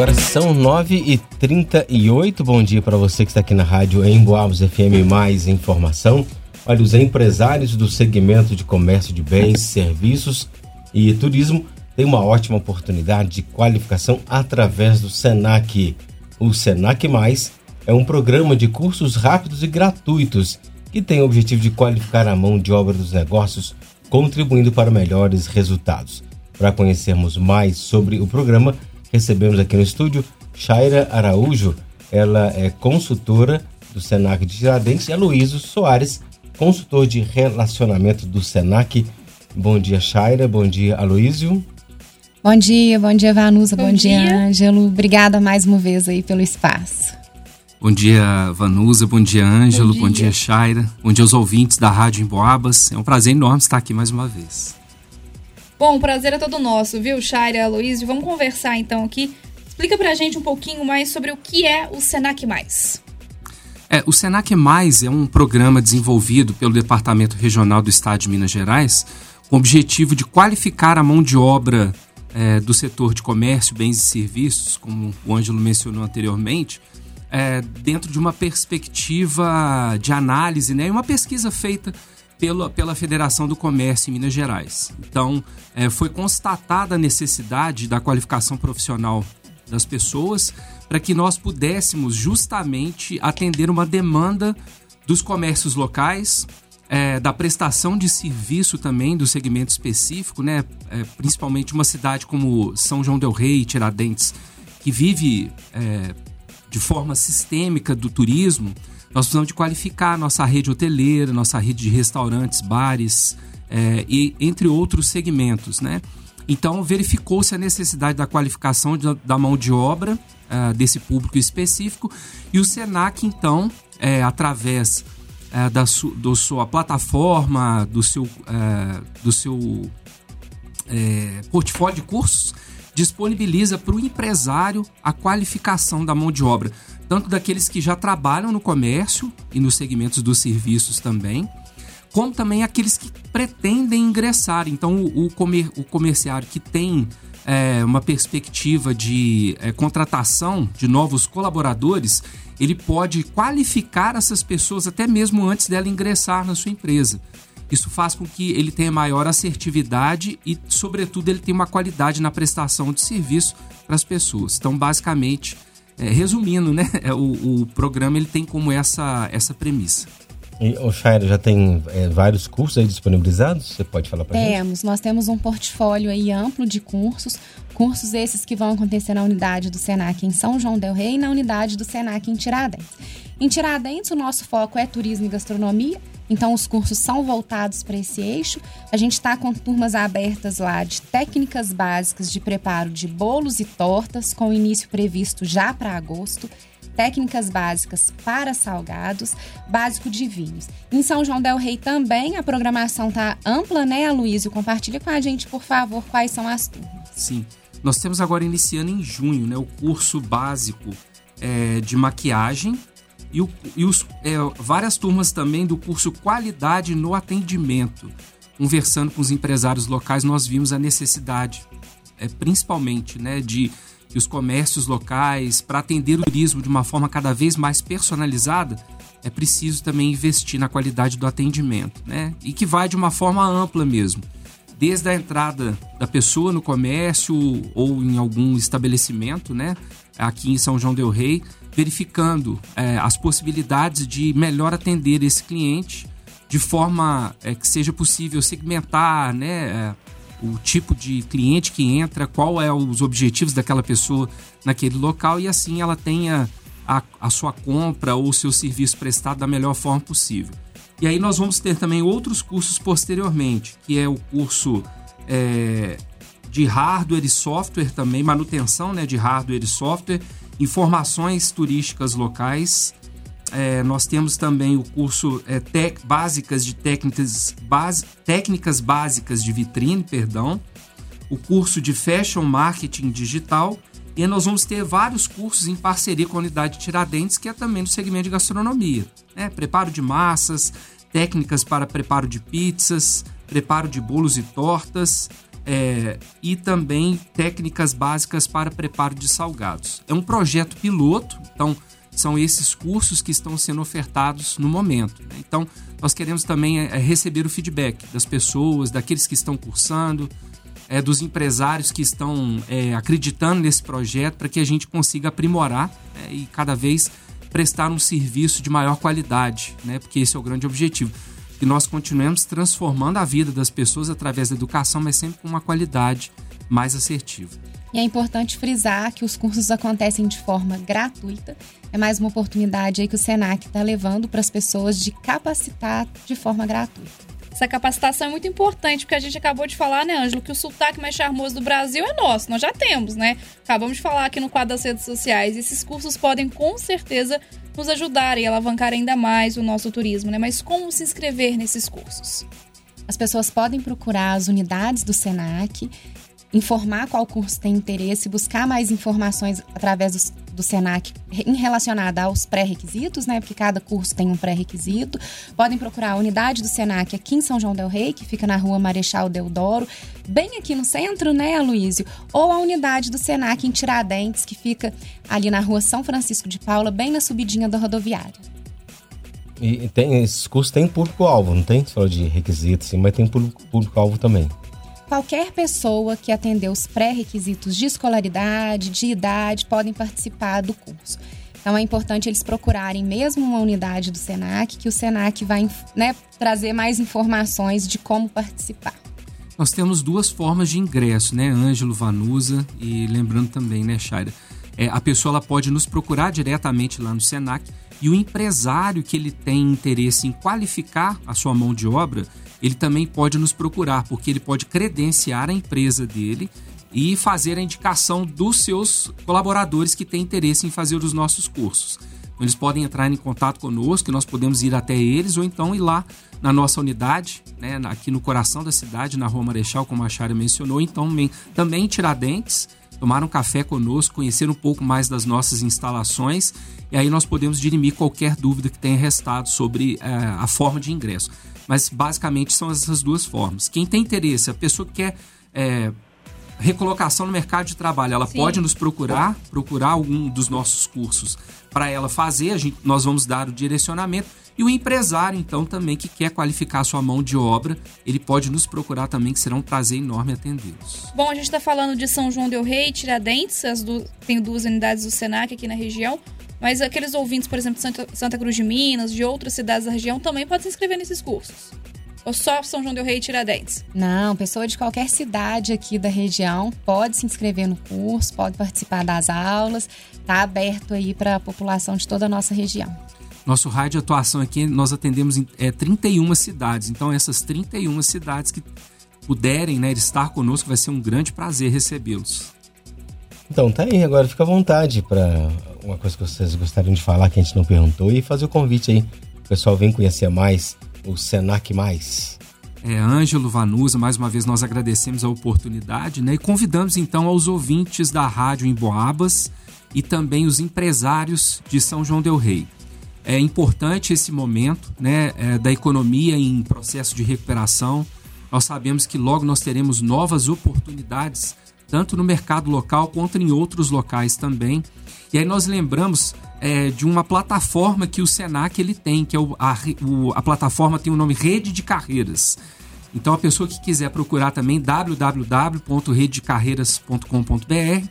agora são 9h38. Bom dia para você que está aqui na rádio em Boabos FM Mais Informação. Olha, os empresários do segmento de comércio de bens, serviços e turismo têm uma ótima oportunidade de qualificação através do SENAC. O SENAC Mais é um programa de cursos rápidos e gratuitos que tem o objetivo de qualificar a mão de obra dos negócios, contribuindo para melhores resultados. Para conhecermos mais sobre o programa, recebemos aqui no estúdio Shaira Araújo, ela é consultora do Senac de Tiradentes, e Aloysio Soares, consultor de relacionamento do Senac. Bom dia, Shaira. Bom dia, Aloysio. Bom dia, bom dia, Vanusa. Bom, bom dia, dia, Ângelo. Obrigada mais uma vez aí pelo espaço. Bom dia, Vanusa. Bom dia, Ângelo. Bom dia, bom dia Shaira. Bom dia aos ouvintes da Rádio Emboabas. É um prazer enorme estar aqui mais uma vez. Bom, o prazer é todo nosso, viu, Shaira, Aloysio? Vamos conversar então aqui. Explica pra gente um pouquinho mais sobre o que é o Senac Mais. É, o Senac Mais é um programa desenvolvido pelo Departamento Regional do Estado de Minas Gerais com o objetivo de qualificar a mão de obra é, do setor de comércio, bens e serviços, como o Ângelo mencionou anteriormente, é, dentro de uma perspectiva de análise, né, uma pesquisa feita pela, pela Federação do Comércio em Minas Gerais. Então, é, foi constatada a necessidade da qualificação profissional das pessoas para que nós pudéssemos justamente atender uma demanda dos comércios locais, é, da prestação de serviço também do segmento específico, né? É, principalmente uma cidade como São João del Rei, Tiradentes, que vive é, de forma sistêmica do turismo, nós precisamos de qualificar nossa rede hoteleira, nossa rede de restaurantes, bares é, e entre outros segmentos, né? Então verificou-se a necessidade da qualificação de, da mão de obra é, desse público específico e o Senac então, é, através é, da su, do sua plataforma, do seu, do seu portfólio de cursos, disponibiliza para o empresário a qualificação da mão de obra, tanto daqueles que já trabalham no comércio e nos segmentos dos serviços também, como também aqueles que pretendem ingressar. Então, o, o, comer, o comerciário que tem é, uma perspectiva de é, contratação de novos colaboradores, ele pode qualificar essas pessoas até mesmo antes dela ingressar na sua empresa. Isso faz com que ele tenha maior assertividade e, sobretudo, ele tenha uma qualidade na prestação de serviço para as pessoas. Então, basicamente, é, resumindo, né, é, o, o, programa ele tem como essa, essa premissa. E o Shaira já tem é, vários cursos aí disponibilizados? Você pode falar para gente? Temos, nós temos um portfólio aí amplo de cursos, cursos esses que vão acontecer na unidade do Senac em São João del Rei e na unidade do Senac em Tiradentes. Em Tiradentes, o nosso foco é turismo e gastronomia, então, os cursos são voltados para esse eixo. A gente está com turmas abertas lá de técnicas básicas de preparo de bolos e tortas, com início previsto já para agosto. Técnicas básicas para salgados, básico de vinhos. Em São João Del Rei também a programação está ampla, né, Aloysio? Compartilha com a gente, por favor, quais são as turmas. Sim. Nós temos agora iniciando em junho né, o curso básico é, de maquiagem e, o, e os, é, várias turmas também do curso Qualidade no Atendimento. Conversando com os empresários locais, nós vimos a necessidade, é, principalmente, né, de que os comércios locais, para atender o turismo de uma forma cada vez mais personalizada, é preciso também investir na qualidade do atendimento, né? E que vai de uma forma ampla mesmo. Desde a entrada da pessoa no comércio ou em algum estabelecimento, né? Aqui em São João Del Rei, verificando é, as possibilidades de melhor atender esse cliente de forma é, que seja possível segmentar né, é, o tipo de cliente que entra, qual é os objetivos daquela pessoa naquele local e assim ela tenha a, a sua compra ou o seu serviço prestado da melhor forma possível. E aí nós vamos ter também outros cursos posteriormente, que é o curso é, de hardware e software também, manutenção né, de hardware e software, informações turísticas locais. É, nós temos também o curso é, tec, básicas de técnicas, base, técnicas básicas de vitrine, perdão, o curso de fashion marketing digital e nós vamos ter vários cursos em parceria com a unidade Tiradentes, que é também do segmento de gastronomia. Né? Preparo de massas, técnicas para preparo de pizzas, preparo de bolos e tortas, é, e também técnicas básicas para preparo de salgados. É um projeto piloto, então são esses cursos que estão sendo ofertados no momento. Né? Então, nós queremos também é, receber o feedback das pessoas, daqueles que estão cursando, é, dos empresários que estão é, acreditando nesse projeto para que a gente consiga aprimorar é, e cada vez prestar um serviço de maior qualidade, né? porque esse é o grande objetivo. Que nós continuemos transformando a vida das pessoas através da educação, mas sempre com uma qualidade mais assertiva. E é importante frisar que os cursos acontecem de forma gratuita. É mais uma oportunidade aí que o SENAC está levando para as pessoas de capacitar de forma gratuita. Essa capacitação é muito importante, porque a gente acabou de falar, né, Ângelo, que o sotaque mais charmoso do Brasil é nosso. Nós já temos, né? Acabamos de falar aqui no quadro das redes sociais. Esses cursos podem, com certeza, nos ajudar e alavancar ainda mais o nosso turismo, né? Mas como se inscrever nesses cursos? As pessoas podem procurar as unidades do SENAC informar qual curso tem interesse, buscar mais informações através do, do Senac em relacionada aos pré-requisitos, né? Porque cada curso tem um pré-requisito. Podem procurar a unidade do Senac aqui em São João del Rei, que fica na rua Marechal Deodoro, bem aqui no centro, né, Aloísio? Ou a unidade do Senac em Tiradentes, que fica ali na rua São Francisco de Paula, bem na subidinha da rodoviária. E tem, esses cursos têm público-alvo, não tem? Falou de requisitos, mas tem público-alvo também qualquer pessoa que atendeu os pré-requisitos de escolaridade, de idade, podem participar do curso. Então é importante eles procurarem mesmo uma unidade do SENAC, que o SENAC vai né, trazer mais informações de como participar. Nós temos duas formas de ingresso, né, Ângelo Vanusa e lembrando também, né, Shaira, é, a pessoa ela pode nos procurar diretamente lá no SENAC e o empresário que ele tem interesse em qualificar a sua mão de obra, ele também pode nos procurar, porque ele pode credenciar a empresa dele e fazer a indicação dos seus colaboradores que têm interesse em fazer os nossos cursos. Então, eles podem entrar em contato conosco, nós podemos ir até eles ou então ir lá na nossa unidade, né, aqui no coração da cidade, na Rua Marechal, como a Chária mencionou, então também Tiradentes, tomar um café conosco, conhecer um pouco mais das nossas instalações e aí nós podemos dirimir qualquer dúvida que tenha restado sobre é, a forma de ingresso. Mas basicamente são essas duas formas. Quem tem interesse, a pessoa que quer é, recolocação no mercado de trabalho, ela Sim. pode nos procurar, procurar algum dos nossos cursos para ela fazer, gente, nós vamos dar o direcionamento. E o empresário, então, também que quer qualificar a sua mão de obra, ele pode nos procurar também, que será um prazer enorme atendê-los. Bom, a gente está falando de São João del Rei, Tiradentes, as tem duas unidades do SENAC aqui na região. Mas aqueles ouvintes, por exemplo, de Santa, Santa Cruz de Minas, de outras cidades da região, também podem se inscrever nesses cursos. Ou só São João del Rei e Tiradentes? Não, pessoa de qualquer cidade aqui da região pode se inscrever no curso, pode participar das aulas, está aberto aí para a população de toda a nossa região. Nosso raio de atuação aqui, nós atendemos em é, 31 cidades. Então, essas 31 cidades que puderem né, estar conosco, vai ser um grande prazer recebê-los. Então, tá aí. Agora fica à vontade para uma coisa que vocês gostariam de falar que a gente não perguntou e fazer o convite aí. O pessoal vem conhecer mais o Senac Mais. É, Ângelo Vanusa, mais uma vez nós agradecemos a oportunidade né, e convidamos então aos ouvintes da rádio em Boabas e também os empresários de São João Del Rei. É importante esse momento né, é, da economia em processo de recuperação. Nós sabemos que logo nós teremos novas oportunidades, tanto no mercado local quanto em outros locais também. E aí nós lembramos é, de uma plataforma que o Senac ele tem, que é o, a, o, a plataforma tem o nome Rede de Carreiras. Então a pessoa que quiser procurar também www.redecarreiras.com.br,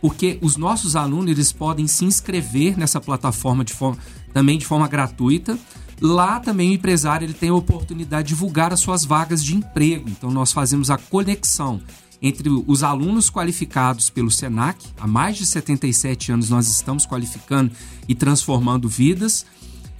porque os nossos alunos eles podem se inscrever nessa plataforma de forma, também de forma gratuita. Lá também o empresário ele tem a oportunidade de divulgar as suas vagas de emprego. Então nós fazemos a conexão entre os alunos qualificados pelo SENAC, há mais de 77 anos nós estamos qualificando e transformando vidas,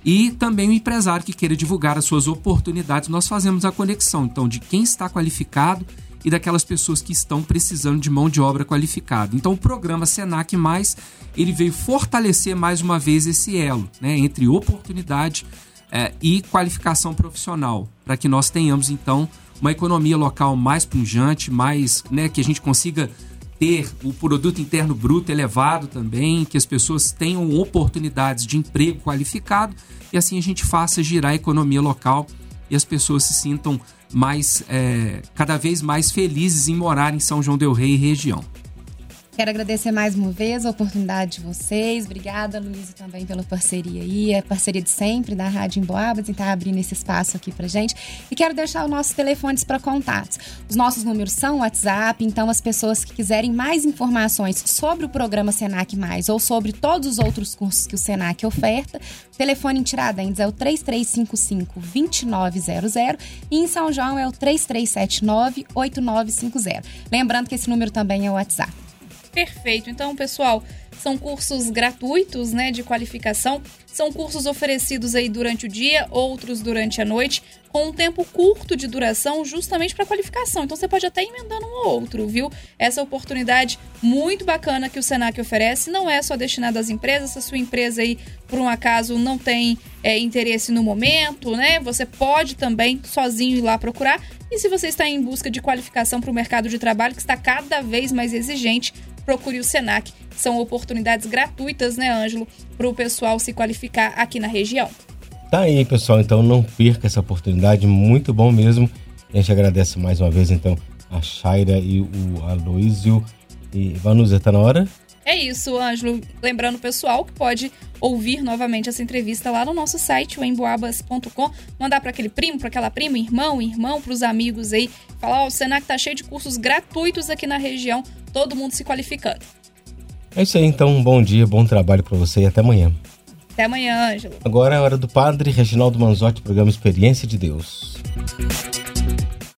e também o empresário que queira divulgar as suas oportunidades, nós fazemos a conexão então de quem está qualificado e daquelas pessoas que estão precisando de mão de obra qualificada. Então o programa Senac Mais ele veio fortalecer mais uma vez esse elo né, entre oportunidade é, e qualificação profissional, para que nós tenhamos então uma economia local mais punjante, mais, né, que a gente consiga ter o produto interno bruto elevado também, que as pessoas tenham oportunidades de emprego qualificado e assim a gente faça girar a economia local e as pessoas se sintam mais é, cada vez mais felizes em morar em São João del Rei e região. Quero agradecer mais uma vez a oportunidade de vocês. Obrigada, Luísa, também pela parceria aí. É parceria de sempre da Rádio Emboabas, em estar tá abrindo esse espaço aqui pra gente. E quero deixar os nossos telefones para contatos. Os nossos números são WhatsApp, então as pessoas que quiserem mais informações sobre o programa Senac Mais ou sobre todos os outros cursos que o Senac oferta, o telefone em Tiradentes é o 3355-2900 e em São João é o 3379-8950. Lembrando que esse número também é o WhatsApp. Perfeito. Então, pessoal, são cursos gratuitos, né, de qualificação. São cursos oferecidos aí durante o dia, outros durante a noite, com um tempo curto de duração, justamente para qualificação. Então você pode até ir emendando um ou outro, viu? Essa oportunidade muito bacana que o Senac oferece não é só destinada às empresas. Se a sua empresa aí, por um acaso, não tem é, interesse no momento, né? Você pode também sozinho ir lá procurar. E se você está em busca de qualificação para o mercado de trabalho, que está cada vez mais exigente, procure o SENAC. São oportunidades gratuitas, né, Ângelo, para o pessoal se qualificar aqui na região. Tá aí, pessoal. Então não perca essa oportunidade, muito bom mesmo. A gente agradece mais uma vez, então, a Shaira e o Aloísio. E Vanusa, tá na hora? É isso, Ângelo. Lembrando o pessoal que pode ouvir novamente essa entrevista lá no nosso site, o emboabas.com. Mandar para aquele primo, para aquela prima, irmão, irmão, para os amigos aí. Falar: Ó, oh, o Senac tá cheio de cursos gratuitos aqui na região, todo mundo se qualificando. É isso aí, então. Um bom dia, bom trabalho para você e até amanhã. Até amanhã, Ângelo. Agora é a hora do Padre Reginaldo Manzotti, programa Experiência de Deus.